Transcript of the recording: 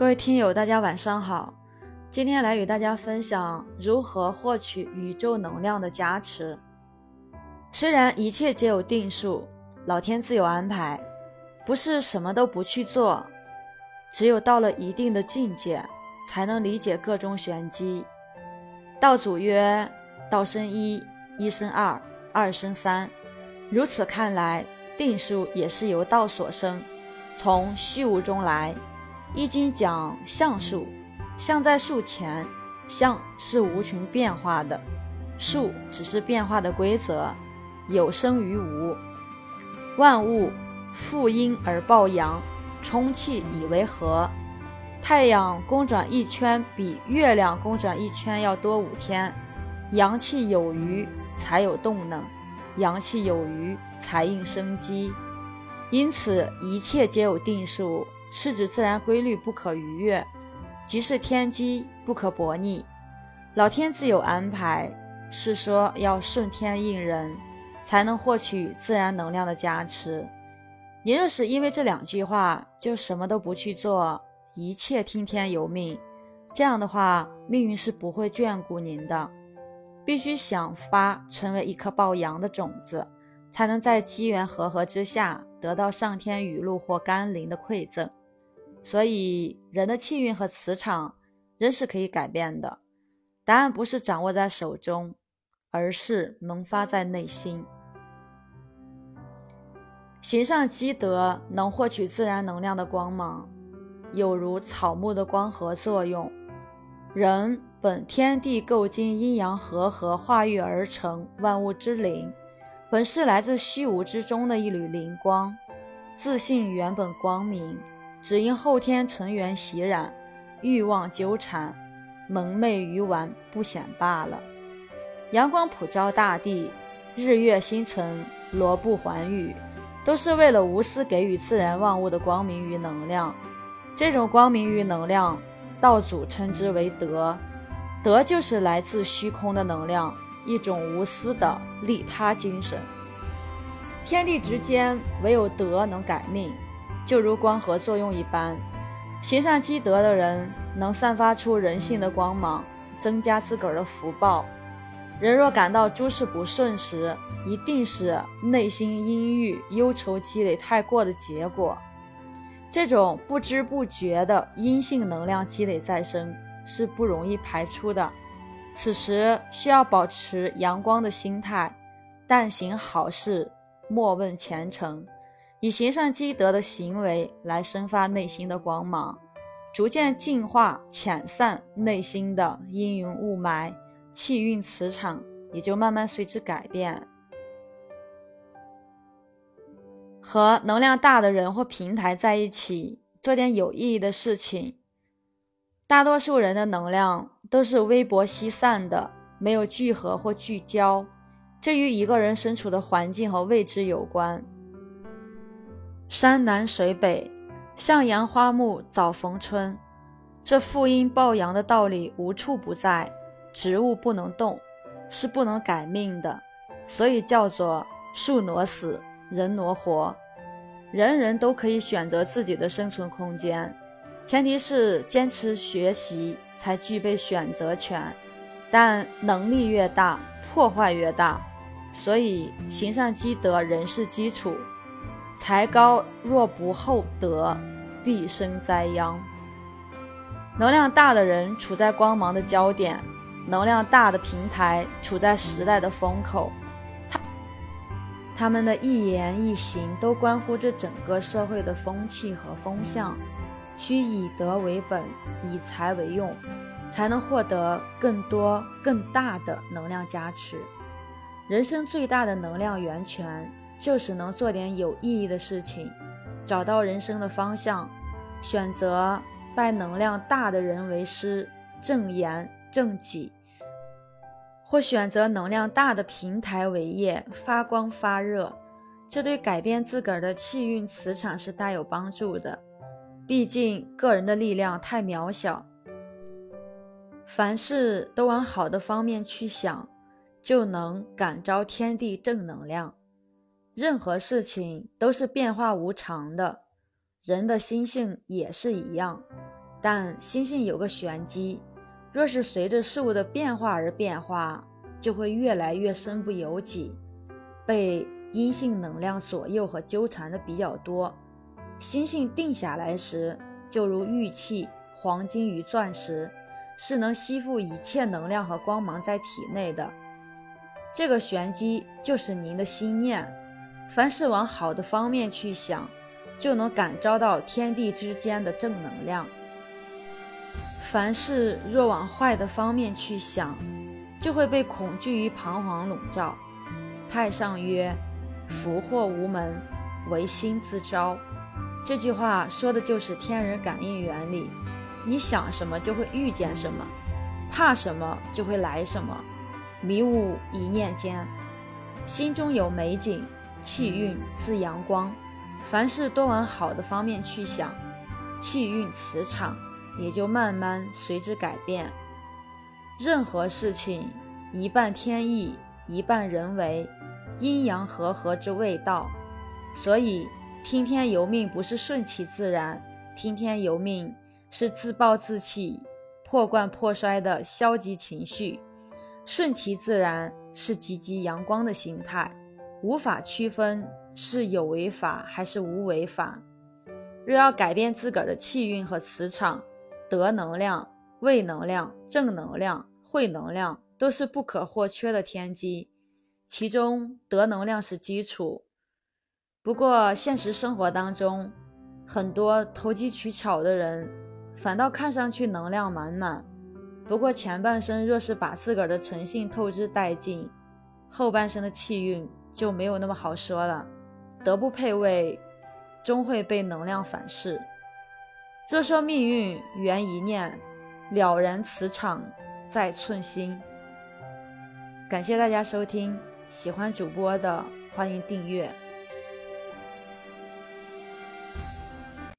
各位听友，大家晚上好。今天来与大家分享如何获取宇宙能量的加持。虽然一切皆有定数，老天自有安排，不是什么都不去做。只有到了一定的境界，才能理解各种玄机。道祖曰：“道生一，一生二，二生三。”如此看来，定数也是由道所生，从虚无中来。易经讲象数，象在数前，象是无穷变化的，数只是变化的规则，有生于无。万物负阴而抱阳，充气以为和。太阳公转一圈比月亮公转一圈要多五天，阳气有余才有动能，阳气有余才应生机。因此，一切皆有定数。是指自然规律不可逾越，即是天机不可驳逆。老天自有安排，是说要顺天应人，才能获取自然能量的加持。您若是因为这两句话就什么都不去做，一切听天由命，这样的话，命运是不会眷顾您的。必须想发成为一颗抱阳的种子，才能在机缘和合之下得到上天雨露或甘霖的馈赠。所以，人的气运和磁场仍是可以改变的。答案不是掌握在手中，而是萌发在内心。行善积德，能获取自然能量的光芒，有如草木的光合作用。人本天地构经阴阳和合化育而成，万物之灵，本是来自虚无之中的一缕灵光，自信原本光明。只因后天尘缘袭染，欲望纠缠，蒙昧愚顽不显罢了。阳光普照大地，日月星辰罗布寰宇，都是为了无私给予自然万物的光明与能量。这种光明与能量，道祖称之为德。德就是来自虚空的能量，一种无私的利他精神。天地之间，唯有德能改命。就如光合作用一般，行善积德的人能散发出人性的光芒，增加自个儿的福报。人若感到诸事不顺时，一定是内心阴郁、忧愁积累太过的结果。这种不知不觉的阴性能量积累在身，是不容易排出的。此时需要保持阳光的心态，但行好事，莫问前程。以行善积德的行为来生发内心的光芒，逐渐净化、遣散内心的阴云雾霾，气运磁场也就慢慢随之改变。和能量大的人或平台在一起，做点有意义的事情。大多数人的能量都是微薄稀散的，没有聚合或聚焦，这与一个人身处的环境和位置有关。山南水北，向阳花木早逢春。这负阴抱阳的道理无处不在。植物不能动，是不能改命的，所以叫做树挪死，人挪活。人人都可以选择自己的生存空间，前提是坚持学习才具备选择权。但能力越大，破坏越大，所以行善积德仍是基础。才高若不厚德，必生灾殃。能量大的人处在光芒的焦点，能量大的平台处在时代的风口，他他们的一言一行都关乎着整个社会的风气和风向。需以德为本，以财为用，才能获得更多更大的能量加持。人生最大的能量源泉。就是能做点有意义的事情，找到人生的方向，选择拜能量大的人为师，正言正己，或选择能量大的平台为业，发光发热，这对改变自个儿的气运磁场是大有帮助的。毕竟个人的力量太渺小，凡事都往好的方面去想，就能感召天地正能量。任何事情都是变化无常的，人的心性也是一样。但心性有个玄机，若是随着事物的变化而变化，就会越来越身不由己，被阴性能量左右和纠缠的比较多。心性定下来时，就如玉器、黄金与钻石，是能吸附一切能量和光芒在体内的。这个玄机就是您的心念，凡是往好的方面去想，就能感召到天地之间的正能量；凡事若往坏的方面去想，就会被恐惧与彷徨笼罩。太上曰：“福祸无门，唯心自招。”这句话说的就是天人感应原理。你想什么就会遇见什么，怕什么就会来什么。迷雾一念间，心中有美景，气运自阳光。凡事多往好的方面去想，气运磁场也就慢慢随之改变。任何事情，一半天意，一半人为，阴阳和合之谓道。所以，听天由命不是顺其自然，听天由命是自暴自弃、破罐破摔的消极情绪。顺其自然是积极阳光的心态，无法区分是有为法还是无为法。若要改变自个儿的气运和磁场，德能量、位能量、正能量、慧能量都是不可或缺的天机，其中德能量是基础。不过现实生活当中，很多投机取巧的人，反倒看上去能量满满。不过前半生若是把自个儿的诚信透支殆尽，后半生的气运就没有那么好说了。德不配位，终会被能量反噬。若说命运缘一念，了然磁场在寸心。感谢大家收听，喜欢主播的欢迎订阅。